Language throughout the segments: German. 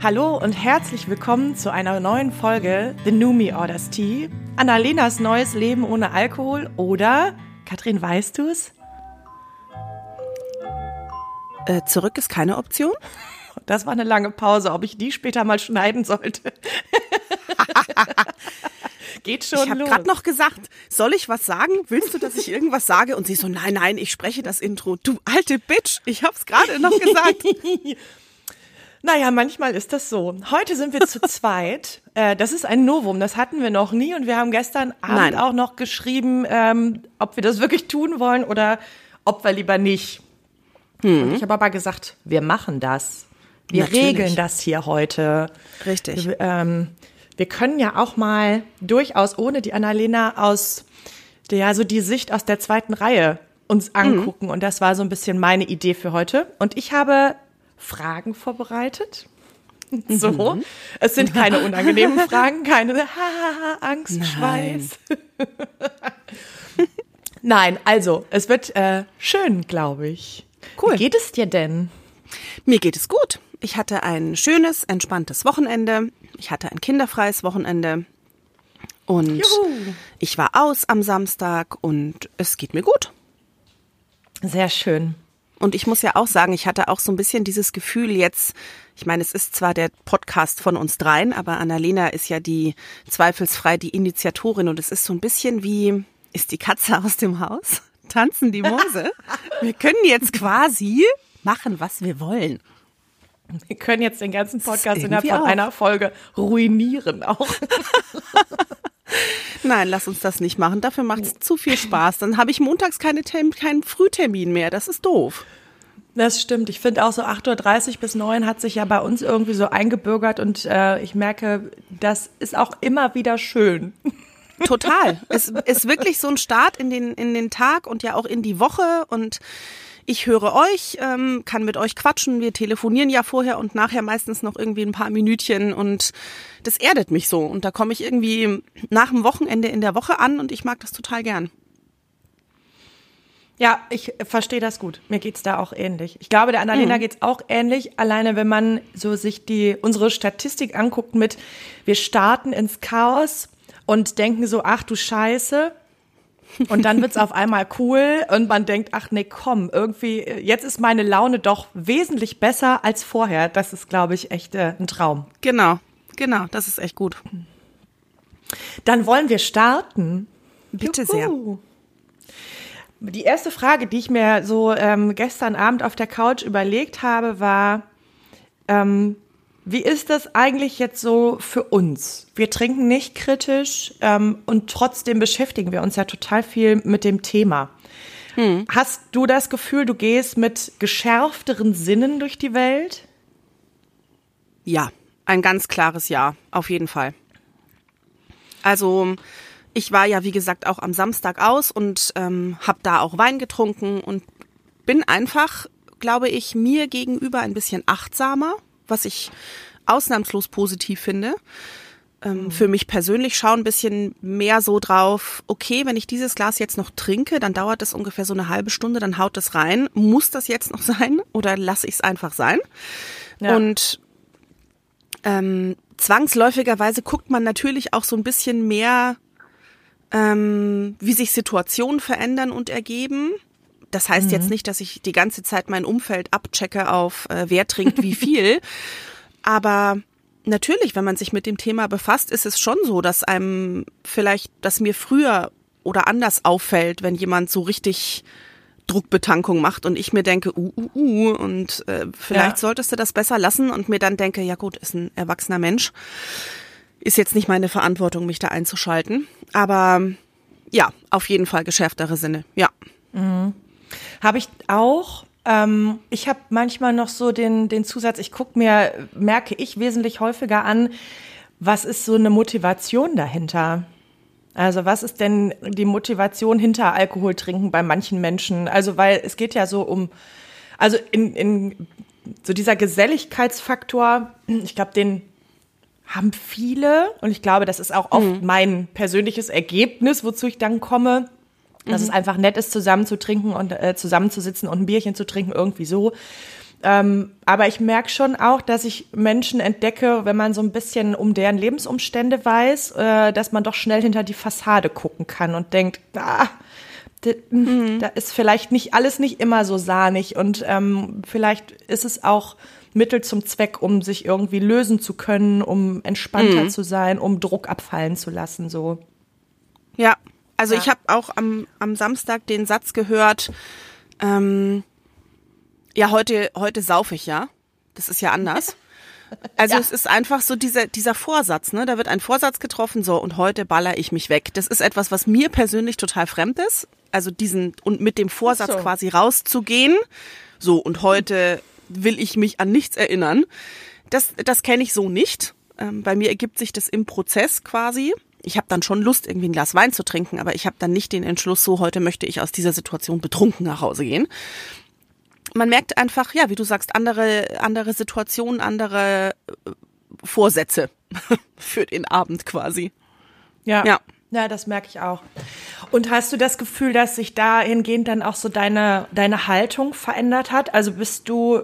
Hallo und herzlich willkommen zu einer neuen Folge The New Me Orders Tea. Annalenas neues Leben ohne Alkohol oder, Katrin, weißt du's? Äh, zurück ist keine Option? Das war eine lange Pause, ob ich die später mal schneiden sollte. Geht schon ich habe gerade noch gesagt, soll ich was sagen? Willst du, dass ich irgendwas sage? Und sie so, nein, nein, ich spreche das Intro. Du alte Bitch, ich hab's gerade noch gesagt. Naja, manchmal ist das so. Heute sind wir zu zweit. Äh, das ist ein Novum, das hatten wir noch nie. Und wir haben gestern Abend Nein. auch noch geschrieben, ähm, ob wir das wirklich tun wollen oder ob wir lieber nicht. Hm. Und ich habe aber gesagt, wir machen das. Wir Natürlich. regeln das hier heute. Richtig. Wir, ähm, wir können ja auch mal durchaus ohne die Annalena aus der, so die Sicht aus der zweiten Reihe uns mhm. angucken. Mhm. Und das war so ein bisschen meine Idee für heute. Und ich habe Fragen vorbereitet. So. Mhm. Es sind keine unangenehmen Fragen, keine Angst, Schweiß. Nein, also, es wird äh, schön, glaube ich. Cool. Wie geht es dir denn? Mir geht es gut. Ich hatte ein schönes, entspanntes Wochenende. Ich hatte ein kinderfreies Wochenende. Und Juhu. ich war aus am Samstag und es geht mir gut. Sehr schön. Und ich muss ja auch sagen, ich hatte auch so ein bisschen dieses Gefühl jetzt, ich meine, es ist zwar der Podcast von uns dreien, aber Annalena ist ja die zweifelsfrei die Initiatorin und es ist so ein bisschen wie, ist die Katze aus dem Haus? Tanzen die Mose? Wir können jetzt quasi machen, was wir wollen. Wir können jetzt den ganzen Podcast innerhalb von auch. einer Folge ruinieren auch. Nein, lass uns das nicht machen. Dafür macht es zu viel Spaß. Dann habe ich montags keine keinen Frühtermin mehr. Das ist doof. Das stimmt. Ich finde auch so 8.30 Uhr bis 9 hat sich ja bei uns irgendwie so eingebürgert und äh, ich merke, das ist auch immer wieder schön. Total. es ist wirklich so ein Start in den, in den Tag und ja auch in die Woche und ich höre euch, ähm, kann mit euch quatschen. Wir telefonieren ja vorher und nachher meistens noch irgendwie ein paar Minütchen und das erdet mich so. Und da komme ich irgendwie nach dem Wochenende in der Woche an und ich mag das total gern. Ja, ich verstehe das gut. Mir geht's da auch ähnlich. Ich glaube, der Annalena mhm. geht's auch ähnlich. Alleine, wenn man so sich die, unsere Statistik anguckt mit, wir starten ins Chaos und denken so, ach du Scheiße, und dann wird's auf einmal cool und man denkt, ach nee, komm, irgendwie, jetzt ist meine Laune doch wesentlich besser als vorher. Das ist, glaube ich, echt äh, ein Traum. Genau, genau, das ist echt gut. Dann wollen wir starten. Bitte Juhu. sehr. Die erste Frage, die ich mir so ähm, gestern Abend auf der Couch überlegt habe, war, ähm, wie ist das eigentlich jetzt so für uns? Wir trinken nicht kritisch ähm, und trotzdem beschäftigen wir uns ja total viel mit dem Thema. Hm. Hast du das Gefühl, du gehst mit geschärfteren Sinnen durch die Welt? Ja, ein ganz klares Ja, auf jeden Fall. Also ich war ja, wie gesagt, auch am Samstag aus und ähm, habe da auch Wein getrunken und bin einfach, glaube ich, mir gegenüber ein bisschen achtsamer was ich ausnahmslos positiv finde. Ähm, mhm. Für mich persönlich schaue ein bisschen mehr so drauf, okay, wenn ich dieses Glas jetzt noch trinke, dann dauert das ungefähr so eine halbe Stunde, dann haut das rein. Muss das jetzt noch sein oder lasse ich es einfach sein? Ja. Und ähm, zwangsläufigerweise guckt man natürlich auch so ein bisschen mehr, ähm, wie sich Situationen verändern und ergeben. Das heißt mhm. jetzt nicht, dass ich die ganze Zeit mein Umfeld abchecke auf äh, wer trinkt wie viel. Aber natürlich, wenn man sich mit dem Thema befasst, ist es schon so, dass einem vielleicht, dass mir früher oder anders auffällt, wenn jemand so richtig Druckbetankung macht und ich mir denke, uh, uh, uh, und äh, vielleicht ja. solltest du das besser lassen und mir dann denke, ja gut, ist ein erwachsener Mensch. Ist jetzt nicht meine Verantwortung, mich da einzuschalten. Aber ja, auf jeden Fall geschärftere Sinne, ja. Mhm. Habe ich auch. Ähm, ich habe manchmal noch so den, den Zusatz, ich gucke mir, merke ich wesentlich häufiger an, was ist so eine Motivation dahinter? Also was ist denn die Motivation hinter Alkohol trinken bei manchen Menschen? Also weil es geht ja so um, also in, in so dieser Geselligkeitsfaktor, ich glaube, den haben viele und ich glaube, das ist auch oft mhm. mein persönliches Ergebnis, wozu ich dann komme dass mhm. es einfach nett ist, zusammen zu trinken und äh, zusammenzusitzen und ein Bierchen zu trinken, irgendwie so. Ähm, aber ich merke schon auch, dass ich Menschen entdecke, wenn man so ein bisschen um deren Lebensumstände weiß, äh, dass man doch schnell hinter die Fassade gucken kann und denkt, ah, mhm. da ist vielleicht nicht alles nicht immer so sahnig und ähm, vielleicht ist es auch Mittel zum Zweck, um sich irgendwie lösen zu können, um entspannter mhm. zu sein, um Druck abfallen zu lassen, so. Ja, also ja. ich habe auch am, am Samstag den Satz gehört, ähm, ja, heute, heute sauf ich ja. Das ist ja anders. Also ja. es ist einfach so dieser, dieser Vorsatz, ne? Da wird ein Vorsatz getroffen, so und heute baller ich mich weg. Das ist etwas, was mir persönlich total fremd ist. Also diesen und mit dem Vorsatz so. quasi rauszugehen. So, und heute will ich mich an nichts erinnern. Das, das kenne ich so nicht. Ähm, bei mir ergibt sich das im Prozess quasi. Ich habe dann schon Lust, irgendwie ein Glas Wein zu trinken, aber ich habe dann nicht den Entschluss, so heute möchte ich aus dieser Situation betrunken nach Hause gehen man merkt einfach, ja, wie du sagst, andere, andere Situationen, andere äh, Vorsätze für den Abend quasi. Ja. Ja. Ja, das merke ich auch. Und hast du das Gefühl, dass sich dahingehend dann auch so deine, deine Haltung verändert hat? Also bist du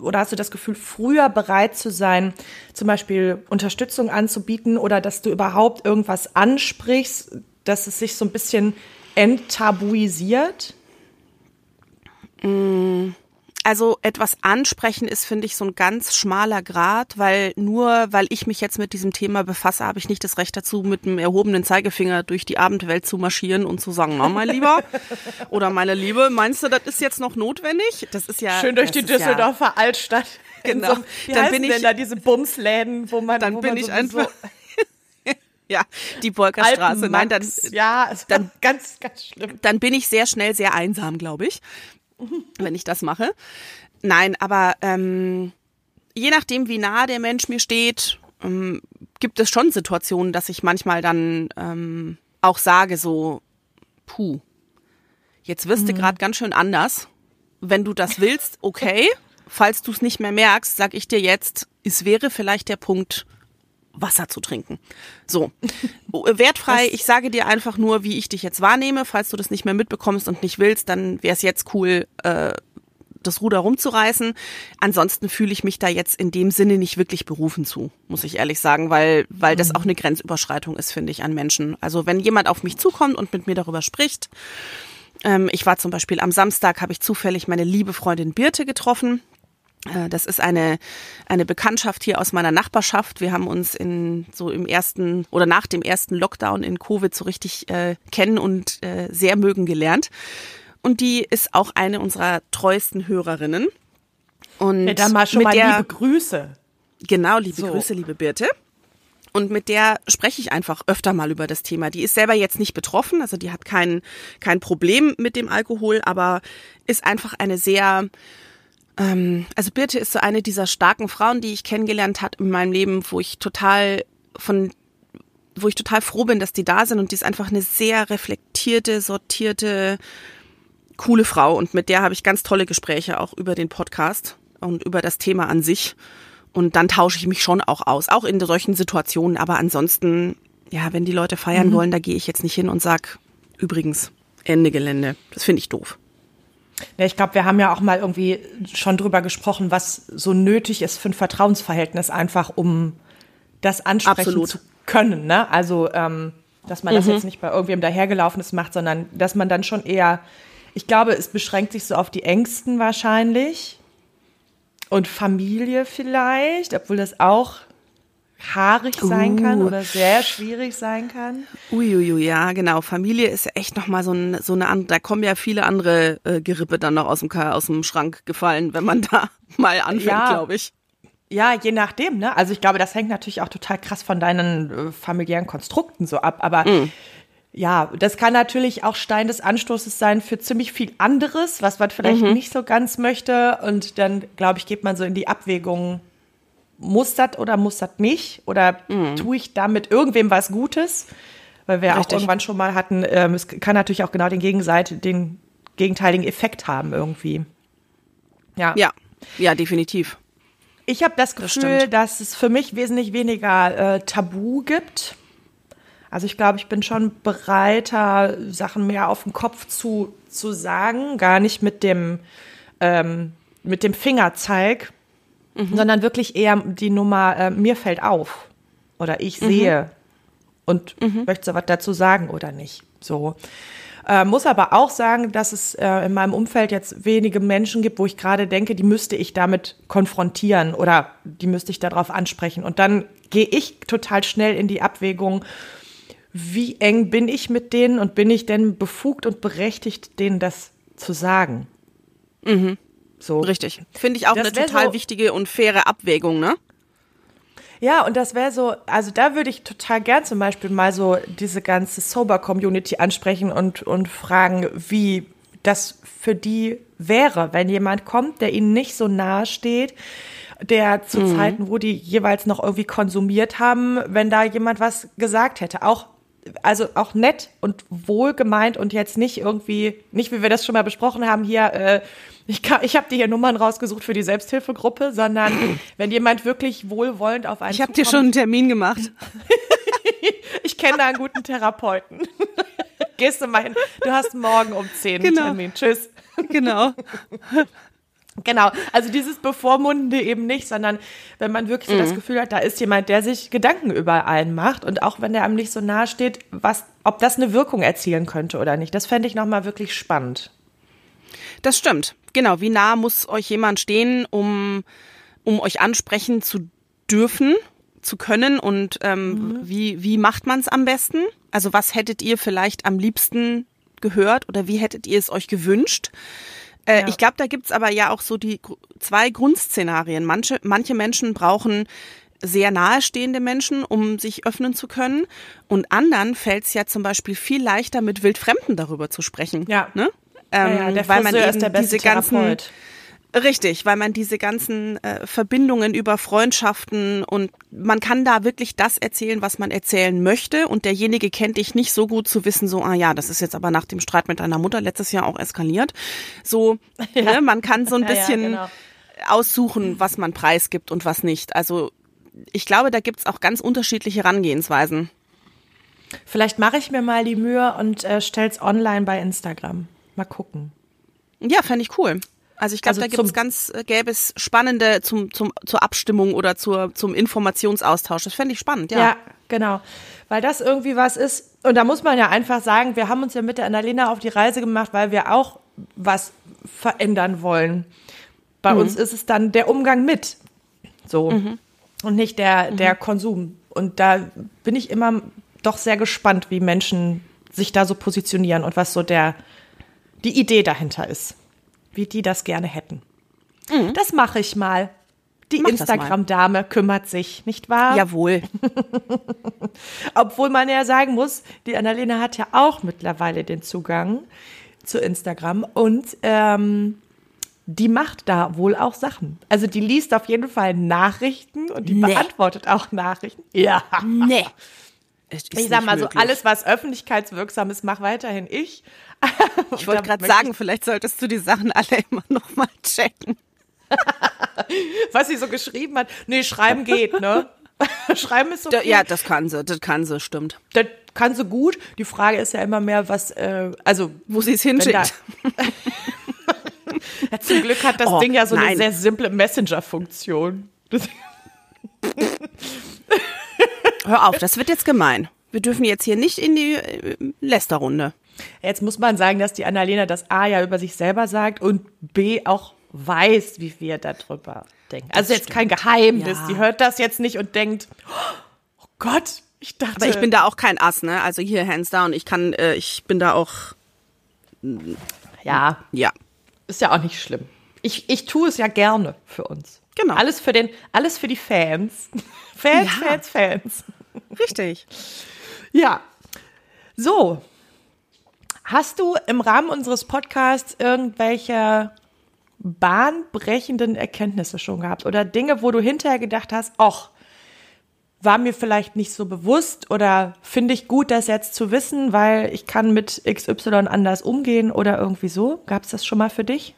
oder hast du das Gefühl, früher bereit zu sein, zum Beispiel Unterstützung anzubieten oder dass du überhaupt irgendwas ansprichst, dass es sich so ein bisschen enttabuisiert? Mm, also etwas ansprechen ist, finde ich, so ein ganz schmaler Grad, weil nur weil ich mich jetzt mit diesem Thema befasse, habe ich nicht das Recht dazu, mit einem erhobenen Zeigefinger durch die Abendwelt zu marschieren und zu sagen, na mein Lieber oder meine Liebe, meinst du, das ist jetzt noch notwendig? Das ist ja schön durch die Düsseldorfer ja, Altstadt. Genau. So, wie dann bin ich denn da diese Bumsläden, wo man dann wo bin man ich einfach Ja, die Bolkerstraße. Nein, dann, ja, dann ganz, ganz schlimm. Dann bin ich sehr schnell sehr einsam, glaube ich wenn ich das mache. Nein, aber ähm, je nachdem, wie nah der Mensch mir steht, ähm, gibt es schon Situationen, dass ich manchmal dann ähm, auch sage, so, puh, jetzt wirst mhm. du gerade ganz schön anders. Wenn du das willst, okay. Falls du es nicht mehr merkst, sag ich dir jetzt, es wäre vielleicht der Punkt, Wasser zu trinken. So, wertfrei. Ich sage dir einfach nur, wie ich dich jetzt wahrnehme. Falls du das nicht mehr mitbekommst und nicht willst, dann wäre es jetzt cool, äh, das Ruder rumzureißen. Ansonsten fühle ich mich da jetzt in dem Sinne nicht wirklich berufen zu, muss ich ehrlich sagen, weil, weil das mhm. auch eine Grenzüberschreitung ist, finde ich, an Menschen. Also wenn jemand auf mich zukommt und mit mir darüber spricht, ähm, ich war zum Beispiel am Samstag, habe ich zufällig meine liebe Freundin Birte getroffen. Äh, das ist eine, eine Bekanntschaft hier aus meiner Nachbarschaft. Wir haben uns in so im ersten oder nach dem ersten Lockdown in Covid so richtig äh, kennen und äh, sehr mögen gelernt. Und die ist auch eine unserer treuesten Hörerinnen. Und ja, dann mal schon mal der, liebe Grüße. Genau, liebe so. Grüße, liebe Birte. Und mit der spreche ich einfach öfter mal über das Thema. Die ist selber jetzt nicht betroffen, also die hat kein, kein Problem mit dem Alkohol, aber ist einfach eine sehr ähm, also Birte ist so eine dieser starken Frauen, die ich kennengelernt hat in meinem Leben, wo ich total von wo ich total froh bin, dass die da sind und die ist einfach eine sehr reflektierte, sortierte, coole Frau und mit der habe ich ganz tolle Gespräche auch über den Podcast und über das Thema an sich und dann tausche ich mich schon auch aus, auch in solchen Situationen, aber ansonsten, ja, wenn die Leute feiern mhm. wollen, da gehe ich jetzt nicht hin und sag übrigens Ende Gelände. Das finde ich doof. Ja, ich glaube, wir haben ja auch mal irgendwie schon drüber gesprochen, was so nötig ist für ein Vertrauensverhältnis, einfach um das ansprechen Absolut. zu können. Ne? Also, ähm, dass man mhm. das jetzt nicht bei irgendwem dahergelaufenes macht, sondern dass man dann schon eher, ich glaube, es beschränkt sich so auf die Ängsten wahrscheinlich und Familie vielleicht, obwohl das auch haarig sein kann uh. oder sehr schwierig sein kann. Uiuiui, ja, genau. Familie ist ja echt nochmal so, ein, so eine andere, da kommen ja viele andere äh, Gerippe dann noch aus dem, aus dem Schrank gefallen, wenn man da mal anfängt, ja. glaube ich. Ja, je nachdem, ne? Also ich glaube, das hängt natürlich auch total krass von deinen äh, familiären Konstrukten so ab, aber mm. Ja, das kann natürlich auch Stein des Anstoßes sein für ziemlich viel anderes, was man vielleicht mhm. nicht so ganz möchte. Und dann, glaube ich, geht man so in die Abwägung, muss das oder muss das nicht? Oder mhm. tue ich damit irgendwem was Gutes? Weil wir Richtig. auch irgendwann schon mal hatten, ähm, es kann natürlich auch genau den Gegenseite, den gegenteiligen Effekt haben irgendwie. Ja. Ja, ja, definitiv. Ich habe das Gefühl, das dass es für mich wesentlich weniger äh, Tabu gibt. Also ich glaube, ich bin schon bereiter, Sachen mehr auf den Kopf zu, zu sagen, gar nicht mit dem ähm, mit dem Fingerzeig, sondern wirklich eher die Nummer, äh, mir fällt auf oder ich sehe und möchte so was dazu sagen oder nicht. So. Äh, muss aber auch sagen, dass es äh, in meinem Umfeld jetzt wenige Menschen gibt, wo ich gerade denke, die müsste ich damit konfrontieren oder die müsste ich darauf ansprechen. Und dann gehe ich total schnell in die Abwägung, wie eng bin ich mit denen und bin ich denn befugt und berechtigt, denen das zu sagen? So. Richtig. Finde ich auch Das eine total so- wichtige und faire Abwägung, ne? Ja, und das wäre so, also da würde ich total gern zum Beispiel mal so diese ganze Sober-Community ansprechen und, und fragen, wie das für die wäre, wenn jemand kommt, der ihnen nicht so nahe steht, der zu Zeiten, wo die jeweils noch irgendwie konsumiert haben, wenn da jemand was gesagt hätte. Auch, also auch nett und wohlgemeint und jetzt nicht irgendwie, nicht wie wir das schon mal besprochen haben, hier, äh, ich, kann- ich habe dir hier Nummern rausgesucht für die Selbsthilfegruppe, sondern wenn jemand wirklich wohlwollend auf einen Ich habe dir schon einen Termin gemacht. ich kenne da einen guten Therapeuten. Gehst du mal hin. Du hast morgen um 10 einen Genau. Termin. Tschüss. genau. Genau. Also dieses Bevormundende eben nicht, sondern wenn man wirklich so Mhm. das Gefühl hat, da ist jemand, der sich Gedanken über einen macht und auch wenn der einem nicht so nahe steht, was, ob das eine Wirkung erzielen könnte oder nicht. Das fände ich nochmal wirklich spannend. Das stimmt. Genau. Wie nah muss euch jemand stehen, um, um euch ansprechen zu dürfen, zu können und ähm, wie, wie macht man es am besten? Also was hättet ihr vielleicht am liebsten gehört oder wie hättet ihr es euch gewünscht? Äh, Ja. Ich glaube, da gibt's aber ja auch so die zwei Grundszenarien. Manche, manche Menschen brauchen sehr nahestehende Menschen, um sich öffnen zu können. Und anderen fällt es ja zum Beispiel viel leichter, mit Wildfremden darüber zu sprechen. Ja. Ne? Ja, Ähm, ja, der weil man eben ist der beste diese ganzen, Therapeut. Richtig, weil man diese ganzen äh, Verbindungen über Freundschaften und man kann da wirklich das erzählen, was man erzählen möchte und derjenige kennt dich nicht so gut zu wissen, so, ah ja, das ist jetzt aber nach dem Streit mit deiner Mutter letztes Jahr auch eskaliert. So, ne, man kann so ein Ja, ja, bisschen genau. aussuchen, was man preisgibt und was nicht. Also ich glaube, da gibt's auch ganz unterschiedliche Herangehensweisen. Vielleicht mache ich mir mal die Mühe und äh, stell's online bei Instagram. Mal gucken. Ja, fände ich cool. Also ich glaube, Also da gibt's zum- ganz, äh, gäbe es spannende zum, zum, zur Abstimmung oder zur, zum Informationsaustausch. Das fände ich spannend, ja. Ja. genau. Weil das irgendwie was ist. Und da muss man ja einfach sagen, wir haben uns ja mit der Annalena auf die Reise gemacht, weil wir auch was verändern wollen. Bei uns ist es dann der Umgang mit. So. Und nicht der, der Konsum. Und da bin ich immer doch sehr gespannt, wie Menschen sich da so positionieren und was so der, die Idee dahinter ist. Wie die das gerne hätten. Das mache ich mal. Die. Instagram-Dame kümmert sich, nicht wahr? Jawohl. Obwohl man ja sagen muss, die Annalena hat ja auch mittlerweile den Zugang zu Instagram und ähm, die macht da wohl auch Sachen. Also die liest auf jeden Fall Nachrichten und die Nee. beantwortet auch Nachrichten. Ja. Nee. Es Ich sag mal so, möglich. alles, was öffentlichkeitswirksam ist, mach weiterhin ich. Ich wollte gerade sagen, vielleicht solltest du die Sachen alle immer noch mal checken. Was sie so geschrieben hat. Nee, schreiben geht, ne? schreiben ist okay. Da, ja, das kann sie, das kann sie, stimmt. Das kann sie gut. Die Frage ist ja immer mehr, was, äh, also Wo sie es hinschickt. ja, zum Glück hat das Oh, Ding ja so eine nein. sehr simple Messenger-Funktion. Das- Hör auf, das wird jetzt gemein. Wir dürfen jetzt hier nicht in die äh, Lästerrunde. Jetzt muss man sagen, dass die Annalena das A ja über sich selber sagt und B auch weiß, wie wir darüber denken. Also jetzt kein Geheimnis. Ja. Die hört das jetzt nicht und denkt, oh Gott, ich dachte. Aber ich bin da auch kein Ass, ne? Also hier hands down. Ich kann, äh, ich bin da auch, ja, ja. ist ja auch nicht schlimm. Ich, ich tue es ja gerne für uns. Genau. Alles für den, alles für die Fans. Fans, Ja. Fans, Fans. Richtig. Ja. So. Hast du im Rahmen unseres Podcasts irgendwelche bahnbrechenden Erkenntnisse schon gehabt oder Dinge, wo du hinterher gedacht hast, ach, war mir vielleicht nicht so bewusst oder finde ich gut, das jetzt zu wissen, weil ich kann mit XY anders umgehen oder irgendwie so? Gab es das schon mal für dich?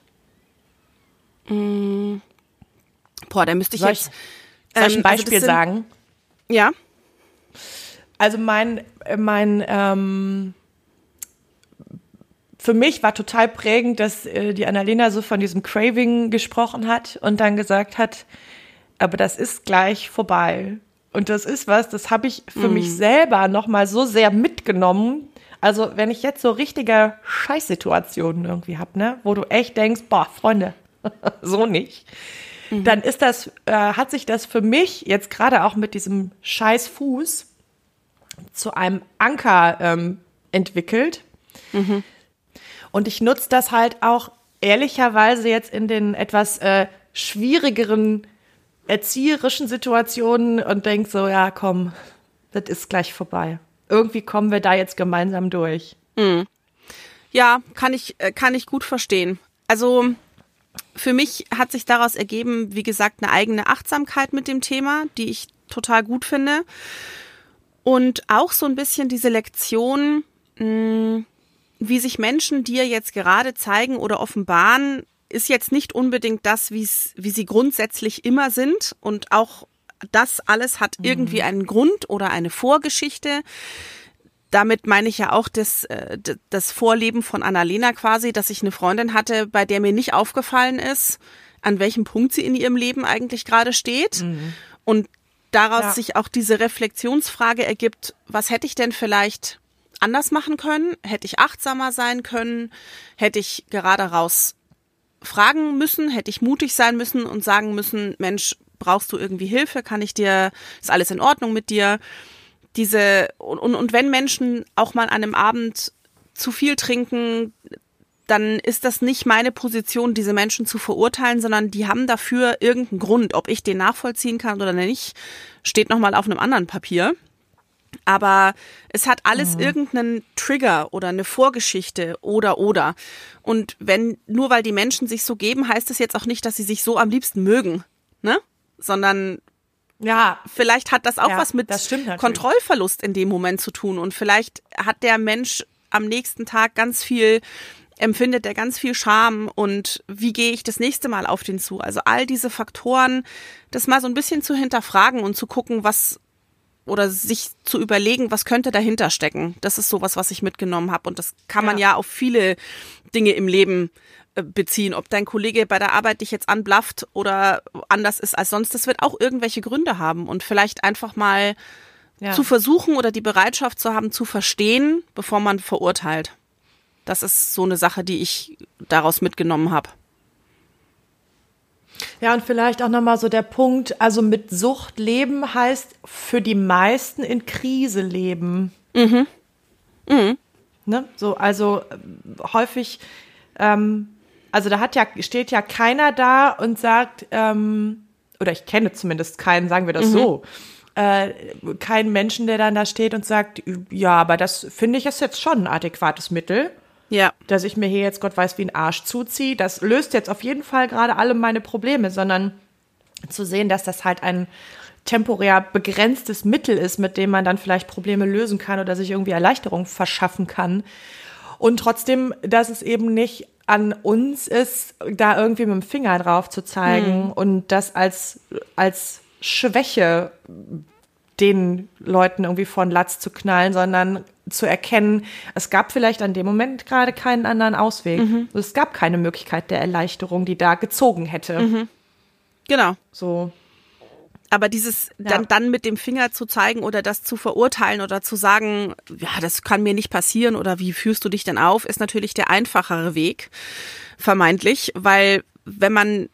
Boah, da müsste ich Soll ich, jetzt. soll ich ähm, ein also das Beispiel sind- sagen? Ja. Also mein, mein, ähm, für mich war total prägend, dass äh, die Annalena so von diesem Craving gesprochen hat und dann gesagt hat, aber das ist gleich vorbei. Und das ist was, das habe ich für mm. mich selber noch mal so sehr mitgenommen. Also wenn ich jetzt so richtige Scheißsituationen irgendwie hab, ne, wo du echt denkst, boah, Freunde, so nicht, mhm. dann ist das, äh, hat sich das für mich jetzt gerade auch mit diesem Scheißfuß zu einem Anker ähm, entwickelt. Mhm. Und ich nutze das halt auch ehrlicherweise jetzt in den etwas äh, schwierigeren erzieherischen Situationen und denke so, ja, komm, das ist gleich vorbei. Irgendwie kommen wir da jetzt gemeinsam durch. Mhm. Ja, kann ich, äh, kann ich gut verstehen. Also für mich hat sich daraus ergeben, wie gesagt, eine eigene Achtsamkeit mit dem Thema, die ich total gut finde. Und auch so ein bisschen diese Lektion, mh, wie sich Menschen dir jetzt gerade zeigen oder offenbaren, ist jetzt nicht unbedingt das, wie sie grundsätzlich immer sind. Und auch das alles hat irgendwie mhm. einen Grund oder eine Vorgeschichte. Damit meine ich ja auch das, äh, das Vorleben von Annalena quasi, dass ich eine Freundin hatte, bei der mir nicht aufgefallen ist, an welchem Punkt sie in ihrem Leben eigentlich gerade steht. Mhm. Und daraus ja. sich auch diese Reflexionsfrage ergibt, was hätte ich denn vielleicht anders machen können? Hätte ich achtsamer sein können? Hätte ich gerade raus fragen müssen? Hätte ich mutig sein müssen und sagen müssen, Mensch, brauchst du irgendwie Hilfe? Kann ich dir, ist alles in Ordnung mit dir? Diese, und, und wenn Menschen auch mal an einem Abend zu viel trinken, dann ist das nicht meine Position, diese Menschen zu verurteilen, sondern die haben dafür irgendeinen Grund. Ob ich den nachvollziehen kann oder nicht, steht nochmal auf einem anderen Papier. Aber es hat alles mhm. irgendeinen Trigger oder eine Vorgeschichte oder oder. Und wenn, nur weil die Menschen sich so geben, heißt das jetzt auch nicht, dass sie sich so am liebsten mögen, ne? Sondern ja, vielleicht hat das auch ja, was mit Kontrollverlust in dem Moment zu tun. Und vielleicht hat der Mensch am nächsten Tag ganz viel empfindet er ganz viel Scham und wie gehe ich das nächste Mal auf den zu? Also all diese Faktoren, das mal so ein bisschen zu hinterfragen und zu gucken, was oder sich zu überlegen, was könnte dahinter stecken. Das ist sowas, was ich mitgenommen habe und das kann man ja, ja auf viele Dinge im Leben beziehen. Ob dein Kollege bei der Arbeit dich jetzt anblafft oder anders ist als sonst, das wird auch irgendwelche Gründe haben und vielleicht einfach mal ja. zu versuchen oder die Bereitschaft zu haben, zu verstehen, bevor man verurteilt. Das ist so eine Sache, die ich daraus mitgenommen habe. Ja, und vielleicht auch nochmal so der Punkt, also mit Sucht leben heißt für die meisten in Krise leben. Mhm. Mhm. Ne? So, also äh, häufig, ähm, also da hat ja, steht ja keiner da und sagt, ähm, oder ich kenne zumindest keinen, sagen wir das mhm. so, äh, keinen Menschen, der dann da steht und sagt, ja, aber das finde ich ist jetzt schon ein adäquates Mittel. Ja. Dass ich mir hier jetzt Gott weiß wie ein Arsch zuziehe. Das löst jetzt auf jeden Fall gerade alle meine Probleme, sondern zu sehen, dass das halt ein temporär begrenztes Mittel ist, mit dem man dann vielleicht Probleme lösen kann oder sich irgendwie Erleichterung verschaffen kann. Und trotzdem, dass es eben nicht an uns ist, da irgendwie mit dem Finger drauf zu zeigen hm. und das als, als Schwäche den Leuten irgendwie von Latz zu knallen, sondern zu erkennen, es gab vielleicht an dem Moment gerade keinen anderen Ausweg. Mhm. Es gab keine Möglichkeit der Erleichterung, die da gezogen hätte. Mhm. Genau. So. Aber dieses ja. dann, dann mit dem Finger zu zeigen oder das zu verurteilen oder zu sagen, ja, das kann mir nicht passieren oder wie führst du dich denn auf, ist natürlich der einfachere Weg, vermeintlich, weil wenn man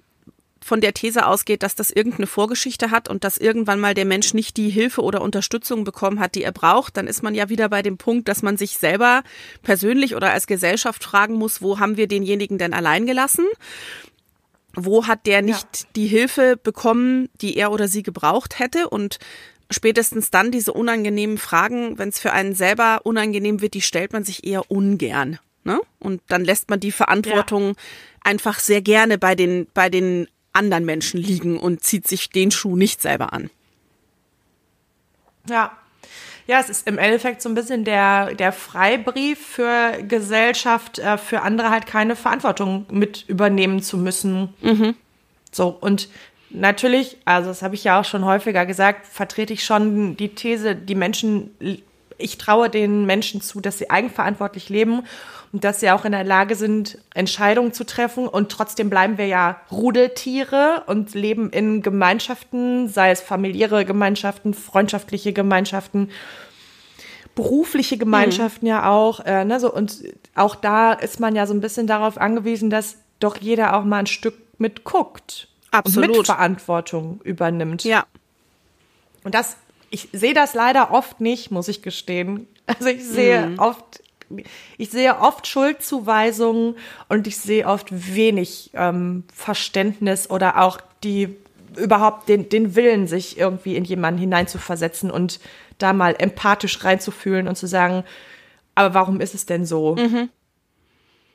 von der These ausgeht, dass das irgendeine Vorgeschichte hat und dass irgendwann mal der Mensch nicht die Hilfe oder Unterstützung bekommen hat, die er braucht, dann ist man ja wieder bei dem Punkt, dass man sich selber persönlich oder als Gesellschaft fragen muss, wo haben wir denjenigen denn allein gelassen? Wo hat der nicht ja. die Hilfe bekommen, die er oder sie gebraucht hätte? Und spätestens dann diese unangenehmen Fragen, wenn es für einen selber unangenehm wird, die stellt man sich eher ungern. Ne? Und dann lässt man die Verantwortung ja. einfach sehr gerne bei den, bei den anderen Menschen liegen und zieht sich den Schuh nicht selber an. Ja. Ja, es ist im Endeffekt so ein bisschen der, der Freibrief für Gesellschaft, äh, für andere halt keine Verantwortung mit übernehmen zu müssen. Mhm. So, und natürlich, also das habe ich ja auch schon häufiger gesagt, vertrete ich schon die These, die Menschen ich traue den Menschen zu, dass sie eigenverantwortlich leben und dass sie auch in der Lage sind, Entscheidungen zu treffen. Und trotzdem bleiben wir ja Rudeltiere und leben in Gemeinschaften, sei es familiäre Gemeinschaften, freundschaftliche Gemeinschaften, berufliche Gemeinschaften mhm. ja auch. Äh, ne, so, und auch da ist man ja so ein bisschen darauf angewiesen, dass doch jeder auch mal ein Stück mitguckt. Absolut. Und Mitverantwortung übernimmt. Ja. Und das, ich sehe das leider oft nicht, muss ich gestehen. Also ich sehe mhm. oft ich sehe oft Schuldzuweisungen und ich sehe oft wenig ähm, Verständnis oder auch die überhaupt den, den Willen, sich irgendwie in jemanden hineinzuversetzen und da mal empathisch reinzufühlen und zu sagen, aber warum ist es denn so? Mhm.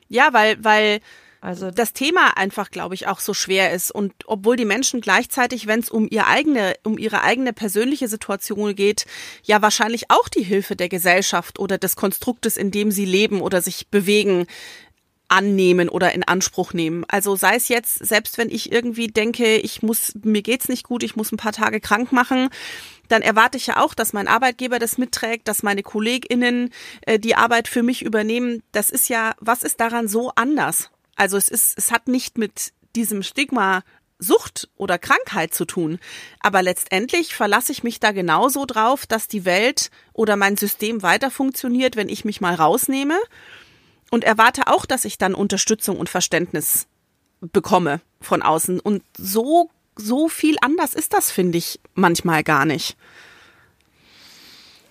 Ja, weil, weil also das Thema einfach, glaube ich, auch so schwer ist. Und obwohl die Menschen gleichzeitig, wenn es um ihr eigene, um ihre eigene persönliche Situation geht, ja wahrscheinlich auch die Hilfe der Gesellschaft oder des Konstruktes, in dem sie leben oder sich bewegen, annehmen oder in Anspruch nehmen. Also sei es jetzt, selbst wenn ich irgendwie denke, ich muss, mir geht's nicht gut, ich muss ein paar Tage krank machen, dann erwarte ich ja auch, dass mein Arbeitgeber das mitträgt, dass meine KollegInnen äh, die Arbeit für mich übernehmen. Das ist ja, was ist daran so anders? Also es ist, es hat nicht mit diesem Stigma Sucht oder Krankheit zu tun. Aber letztendlich verlasse ich mich da genauso drauf, dass die Welt oder mein System weiter funktioniert, wenn ich mich mal rausnehme und erwarte auch, dass ich dann Unterstützung und Verständnis bekomme von außen. Und so, so viel anders ist das, finde ich, manchmal gar nicht.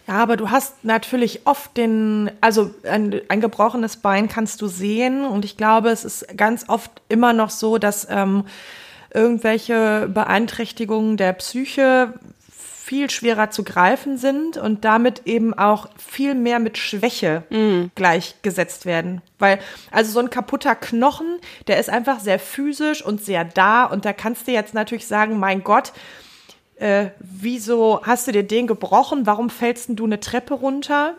Ja, aber du hast natürlich oft den, also ein, ein gebrochenes Bein kannst du sehen und ich glaube, es ist ganz oft immer noch so, dass ähm, irgendwelche Beeinträchtigungen der Psyche viel schwerer zu greifen sind und damit eben auch viel mehr mit Schwäche mm. gleichgesetzt werden. Weil, also so ein kaputter Knochen, der ist einfach sehr physisch und sehr da und da kannst du jetzt natürlich sagen, mein Gott, äh, wieso hast du dir den gebrochen? Warum fällst du eine Treppe runter?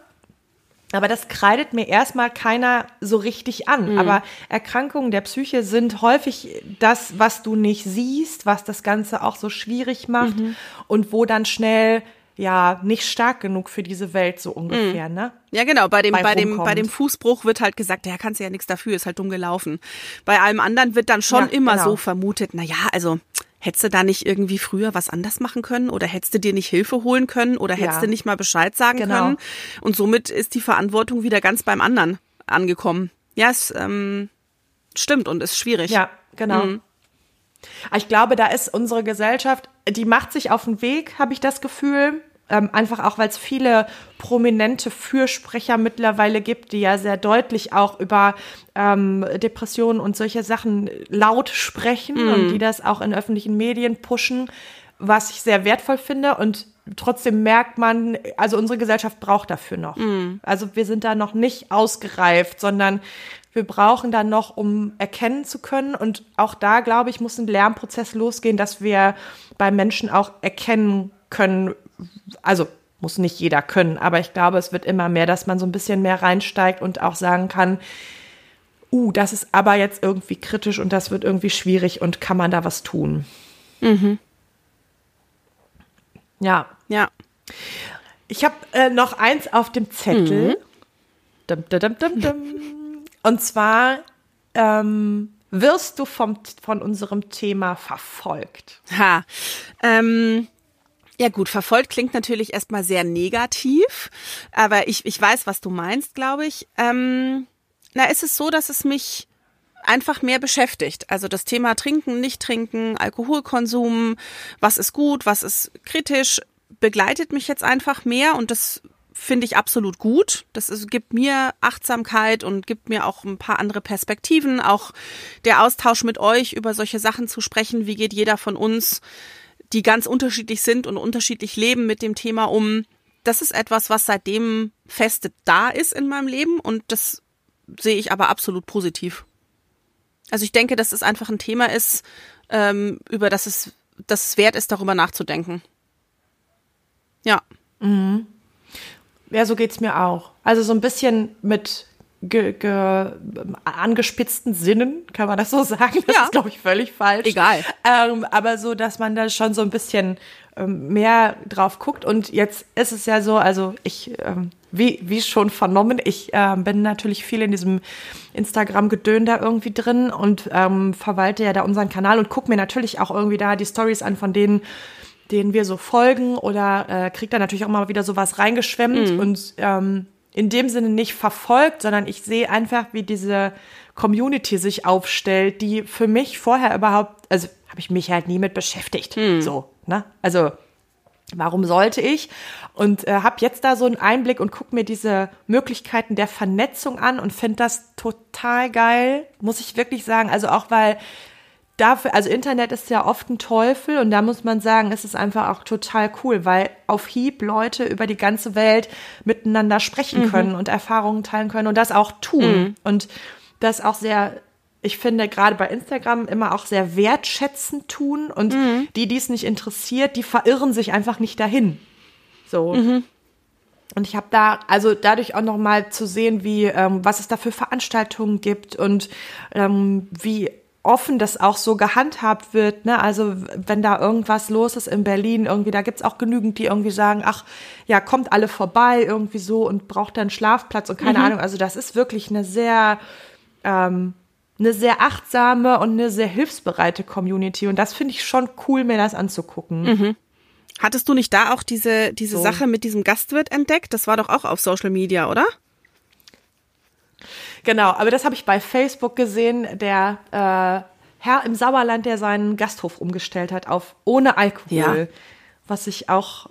Aber das kreidet mir erstmal keiner so richtig an. Mhm. Aber Erkrankungen der Psyche sind häufig das, was du nicht siehst, was das Ganze auch so schwierig macht mhm. und wo dann schnell ja nicht stark genug für diese Welt so ungefähr, mhm. ne? Ja, genau. Bei dem, bei, bei dem, bei dem Fußbruch wird halt gesagt, ja, kannst du ja nichts dafür, ist halt dumm gelaufen. Bei allem anderen wird dann schon ja, immer genau. so vermutet, na ja, also Hättest du da nicht irgendwie früher was anders machen können oder hättest du dir nicht Hilfe holen können oder hättest ja. du nicht mal Bescheid sagen genau. können? Und somit ist die Verantwortung wieder ganz beim anderen angekommen. Ja, es ähm, stimmt und ist schwierig. Ja, genau. Mhm. Ich glaube, da ist unsere Gesellschaft, die macht sich auf den Weg, habe ich das Gefühl. Ähm, einfach auch, weil es viele prominente Fürsprecher mittlerweile gibt, die ja sehr deutlich auch über ähm, Depressionen und solche Sachen laut sprechen mm. und die das auch in öffentlichen Medien pushen, was ich sehr wertvoll finde und trotzdem merkt man, also unsere Gesellschaft braucht dafür noch. Mm. Also wir sind da noch nicht ausgereift, sondern wir brauchen da noch, um erkennen zu können. Und auch da, glaube ich, muss ein Lernprozess losgehen, dass wir bei Menschen auch erkennen können, also muss nicht jeder können, aber ich glaube, es wird immer mehr, dass man so ein bisschen mehr reinsteigt und auch sagen kann, uh, das ist aber jetzt irgendwie kritisch und das wird irgendwie schwierig und kann man da was tun? Mhm. Ja. Ja. Ich habe äh, noch eins auf dem Zettel. Mhm. Dum, dum, dum, und zwar ähm, wirst du vom, von unserem Thema verfolgt. Ha. Ähm, ja gut, verfolgt klingt natürlich erstmal sehr negativ, aber ich, ich weiß, was du meinst, glaube ich. Ähm, na, ist es so, dass es mich einfach mehr beschäftigt. Also das Thema Trinken, nicht trinken, Alkoholkonsum, was ist gut, was ist kritisch, begleitet mich jetzt einfach mehr und das finde ich absolut gut. Das ist, gibt mir Achtsamkeit und gibt mir auch ein paar andere Perspektiven. Auch der Austausch mit euch über solche Sachen zu sprechen. Wie geht jeder von uns die ganz unterschiedlich sind und unterschiedlich leben mit dem Thema um. Das ist etwas, was seitdem feste da ist in meinem Leben und das sehe ich aber absolut positiv. Also ich denke, dass es einfach ein Thema ist, ähm, über das es, das es wert ist, darüber nachzudenken. Ja. Mhm. Ja, so geht's mir auch. Also so ein bisschen mit ge, ge, angespitzten Sinnen, kann man das so sagen? Das Ja. ist, glaube ich, völlig falsch. Egal. Ähm, aber so, dass man da schon so ein bisschen ähm, mehr drauf guckt. Und jetzt ist es ja so, also ich, ähm, wie, wie schon vernommen, ich ähm, bin natürlich viel in diesem Instagram-Gedön da irgendwie drin und ähm, verwalte ja da unseren Kanal und gucke mir natürlich auch irgendwie da die Stories an, von denen denen wir so folgen oder äh, kriegt da natürlich auch mal wieder sowas reingeschwemmt und ähm, in dem Sinne nicht verfolgt, sondern ich sehe einfach, wie diese Community sich aufstellt, die für mich vorher überhaupt, also habe ich mich halt nie mit beschäftigt. So, ne? Also warum sollte ich? Und äh, habe jetzt da so einen Einblick und gucke mir diese Möglichkeiten der Vernetzung an und finde das total geil, muss ich wirklich sagen. Also auch weil dafür, also Internet ist ja oft ein Teufel und da muss man sagen, es ist einfach auch total cool, weil auf Hieb Leute über die ganze Welt miteinander sprechen können und Erfahrungen teilen können und das auch tun. Und das auch sehr, ich finde, gerade bei Instagram immer auch sehr wertschätzend tun und die, die es nicht interessiert, die verirren sich einfach nicht dahin. So. Und ich habe da, also dadurch auch noch mal zu sehen, wie, ähm, was es da für Veranstaltungen gibt und ähm, wie offen das auch so gehandhabt wird. Ne? Also wenn da irgendwas los ist in Berlin, irgendwie, da gibt's auch genügend, die irgendwie sagen, ach ja, kommt alle vorbei irgendwie so und braucht dann Schlafplatz und keine Ahnung. Also das ist wirklich eine sehr, ähm, eine sehr achtsame und eine sehr hilfsbereite Community. Und das finde ich schon cool, mir das anzugucken. Hattest du nicht da auch diese, diese So. Sache mit diesem Gastwirt entdeckt? Das war doch auch auf Social Media, oder? Genau, aber das habe ich bei Facebook gesehen, der äh, Herr im Sauerland, der seinen Gasthof umgestellt hat auf ohne Alkohol, Ja. was ich auch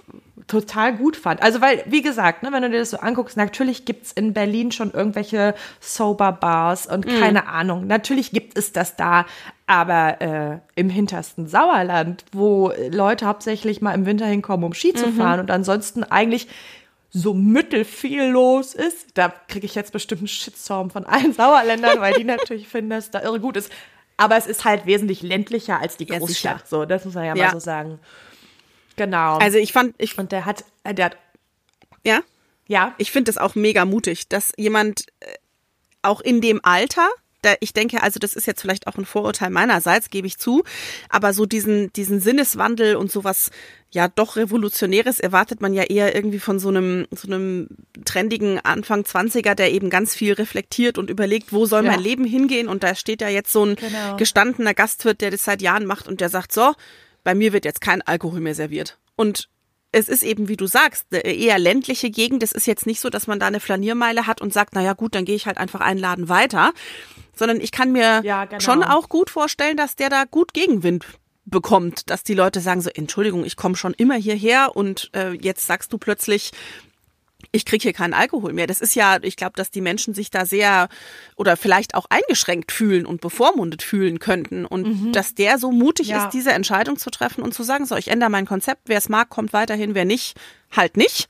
total gut fand. Also weil, wie gesagt, ne, wenn du dir das so anguckst, natürlich gibt's in Berlin schon irgendwelche Sober-Bars und keine Ahnung. Natürlich gibt es das da, aber äh, im hintersten Sauerland, wo Leute hauptsächlich mal im Winter hinkommen, um Ski zu fahren und ansonsten eigentlich so mittelfiel los ist, da kriege ich jetzt bestimmt einen Shitstorm von allen Sauerländern, weil die natürlich finden, dass da irre gut ist. Aber es ist halt wesentlich ländlicher als die Ja, Großstadt. sicher. so, das muss man ja, Ja. mal so sagen. Genau. Also ich fand, ich, und der hat, äh, der hat, ja, ja, ich finde das auch mega mutig, dass jemand äh, auch in dem Alter, da, ich denke, also das ist jetzt vielleicht auch ein Vorurteil meinerseits, gebe ich zu, aber so diesen, diesen Sinneswandel und sowas, ja, doch Revolutionäres erwartet man ja eher irgendwie von so einem, so einem trendigen Anfang 20er, der eben ganz viel reflektiert und überlegt, wo soll Ja. mein Leben hingehen und da steht ja jetzt so ein Genau. gestandener Gastwirt, der das seit Jahren macht und der sagt, so, bei mir wird jetzt kein Alkohol mehr serviert. Und es ist eben, wie du sagst, eher ländliche Gegend. Es ist jetzt nicht so, dass man da eine Flaniermeile hat und sagt, na ja, gut, dann gehe ich halt einfach einen Laden weiter. Sondern ich kann mir Ja, genau. schon auch gut vorstellen, dass der da gut Gegenwind bekommt, dass die Leute sagen so, Entschuldigung, ich komme schon immer hierher und äh, jetzt sagst du plötzlich, ich krieg hier keinen Alkohol mehr. Das ist ja, ich glaube, dass die Menschen sich da sehr oder vielleicht auch eingeschränkt fühlen und bevormundet fühlen könnten. Und dass der so mutig Ja. ist, diese Entscheidung zu treffen und zu sagen, so, ich ändere mein Konzept, wer es mag, kommt weiterhin, wer nicht, halt nicht.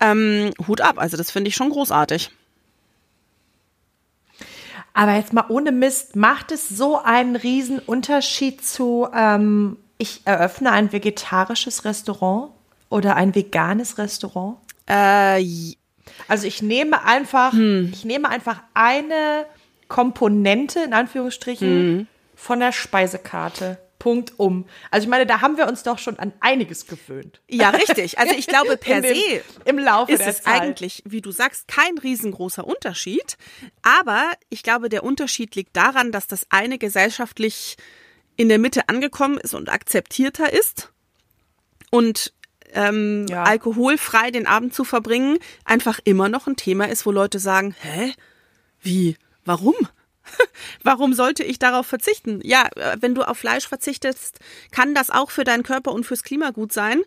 Ähm, Hut ab, also das finde ich schon großartig. Aber jetzt mal ohne Mist, macht es so einen riesen Unterschied zu, ähm, ich eröffne ein vegetarisches Restaurant oder ein veganes Restaurant? Äh, Also ich nehme einfach, ich nehme einfach eine Komponente in Anführungsstrichen von der Speisekarte. Punkt um. Also ich meine, da haben wir uns doch schon an einiges gewöhnt. ja, richtig. Also ich glaube, per dem- se im Laufe ist es Zeit. eigentlich, wie du sagst, kein riesengroßer Unterschied. Aber ich glaube, der Unterschied liegt daran, dass das eine gesellschaftlich in der Mitte angekommen ist und akzeptierter ist. Und ähm, Ja. alkoholfrei den Abend zu verbringen einfach immer noch ein Thema ist, wo Leute sagen, hä? Wie? Warum? Warum sollte ich darauf verzichten? Ja, äh, wenn du auf Fleisch verzichtest, kann das auch für deinen Körper und fürs Klima gut sein.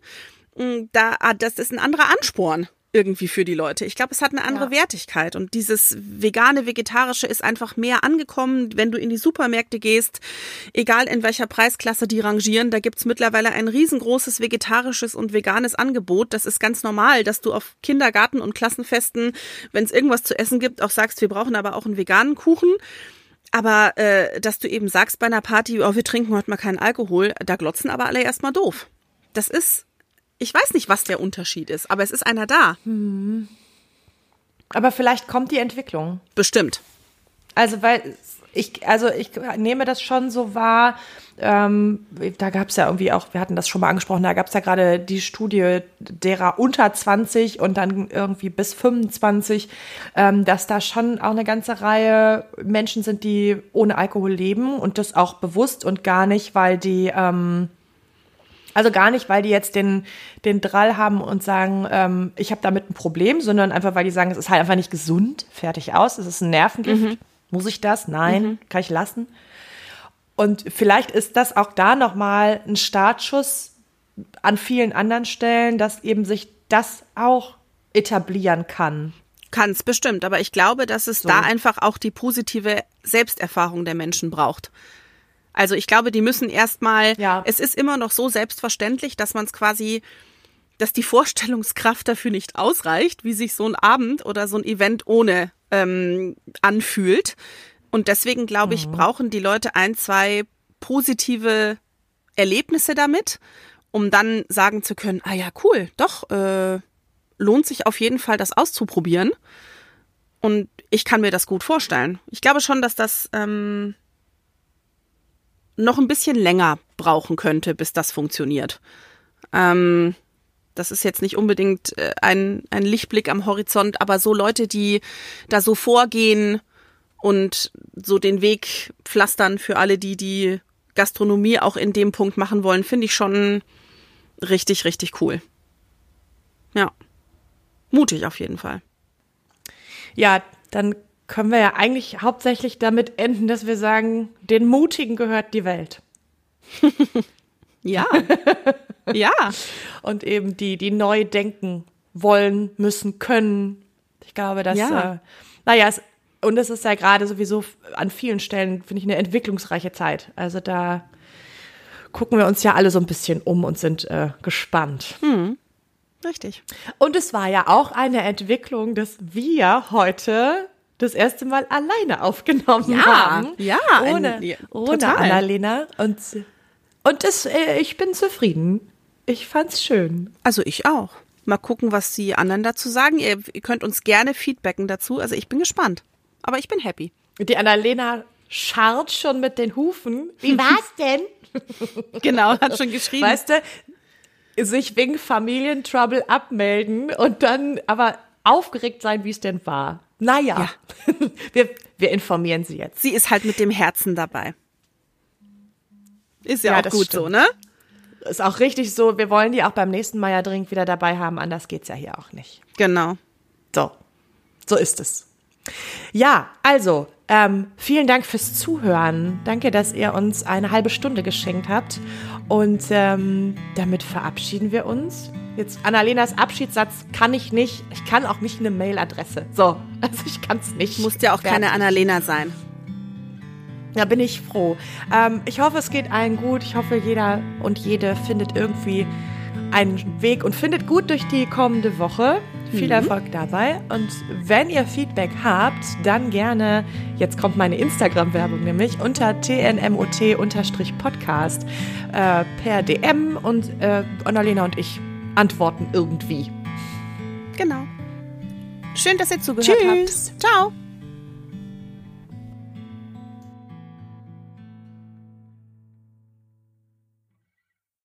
Mm, Da, ah, das ist ein anderer Ansporn irgendwie für die Leute. Ich glaube, es hat eine andere Ja. Wertigkeit und dieses vegane, vegetarische ist einfach mehr angekommen. Wenn du in die Supermärkte gehst, egal in welcher Preisklasse die rangieren, da gibt's mittlerweile ein riesengroßes vegetarisches und veganes Angebot. Das ist ganz normal, dass du auf Kindergarten und Klassenfesten, wenn es irgendwas zu essen gibt, auch sagst, wir brauchen aber auch einen veganen Kuchen. Aber äh, dass du eben sagst bei einer Party, oh, wir trinken heute mal keinen Alkohol, da glotzen aber alle erstmal doof. Das ist, ich weiß nicht, was der Unterschied ist, aber es ist einer da. Aber vielleicht kommt die Entwicklung. Bestimmt. Also, weil ich, also ich nehme das schon so wahr. Ähm, da gab es ja irgendwie auch, wir hatten das schon mal angesprochen, da gab es ja gerade die Studie derer unter 20 und dann irgendwie bis 25, ähm, dass da schon auch eine ganze Reihe Menschen sind, die ohne Alkohol leben und das auch bewusst und gar nicht, weil die ähm, also gar nicht, weil die jetzt den, den Drall haben und sagen, ähm, ich habe damit ein Problem, sondern einfach, weil die sagen, es ist halt einfach nicht gesund, fertig aus, es ist ein Nervengift. Mhm. Muss ich das? Nein, mhm. kann ich lassen. Und vielleicht ist das auch da nochmal ein Startschuss an vielen anderen Stellen, dass eben sich das auch etablieren kann. Kann es bestimmt, aber ich glaube, dass es so. da einfach auch die positive Selbsterfahrung der Menschen braucht. Also ich glaube, die müssen erstmal, ja. es ist immer noch so selbstverständlich, dass man es quasi, dass die Vorstellungskraft dafür nicht ausreicht, wie sich so ein Abend oder so ein Event ohne ähm, anfühlt. Und deswegen glaube ich, mhm. brauchen die Leute ein, zwei positive Erlebnisse damit, um dann sagen zu können, ah ja, cool, doch, äh, lohnt sich auf jeden Fall, das auszuprobieren. Und ich kann mir das gut vorstellen. Ich glaube schon, dass das ähm, noch ein bisschen länger brauchen könnte, bis das funktioniert. Ähm, das ist jetzt nicht unbedingt äh, ein, ein Lichtblick am Horizont, aber so Leute, die da so vorgehen und so den Weg pflastern für alle, die die Gastronomie auch in dem Punkt machen wollen, finde ich schon richtig, richtig cool. Ja. Mutig auf jeden Fall. Ja, dann können wir ja eigentlich hauptsächlich damit enden, dass wir sagen, den Mutigen gehört die Welt. ja. ja. Und eben die, die neu denken wollen, müssen, können. Ich glaube, dass, ja. äh, naja, es, und es ist ja gerade sowieso an vielen Stellen, finde ich, eine entwicklungsreiche Zeit. Also da gucken wir uns ja alle so ein bisschen um und sind äh, gespannt. Hm. Richtig. Und es war ja auch eine Entwicklung, dass wir heute das erste Mal alleine aufgenommen ja, haben. Ja, ohne, ein, ja, ohne Annalena. Und, und das, äh, ich bin zufrieden. Ich fand's schön. Also ich auch. Mal gucken, was die anderen dazu sagen. Ihr, ihr könnt uns gerne feedbacken dazu. Also ich bin gespannt. Aber ich bin happy. Die Annalena scharrt schon mit den Hufen. Wie war's denn? genau, hat schon geschrieben. Weißt du, sich wegen Familientrouble abmelden und dann aber aufgeregt sein, wie es denn war. Naja, ja. wir, wir informieren sie jetzt. Sie ist halt mit dem Herzen dabei. Ist ja, ja auch gut stimmt. so, ne? Ist auch richtig so. Wir wollen die auch beim nächsten Mal ja dringend wieder dabei haben. Anders geht's ja hier auch nicht. Genau. So. So ist es. Ja, also, ähm, vielen Dank fürs Zuhören. Danke, dass ihr uns eine halbe Stunde geschenkt habt. Und ähm, damit verabschieden wir uns. Jetzt Annalenas Abschiedssatz kann ich nicht. Ich kann auch nicht eine Mailadresse. So, also ich kann es nicht. Muss ja auch fertig. keine Annalena sein. Da bin ich froh. Ähm, ich hoffe, es geht allen gut. Ich hoffe, jeder und jede findet irgendwie einen Weg und findet gut durch die kommende Woche. Viel mhm. Erfolg dabei. Und wenn ihr Feedback habt, dann gerne, jetzt kommt meine Instagram-Werbung nämlich, unter tnmot-podcast äh, per DM und äh, Annalena und ich antworten irgendwie. Genau. Schön, dass ihr zugehört Tschüss. habt. Ciao.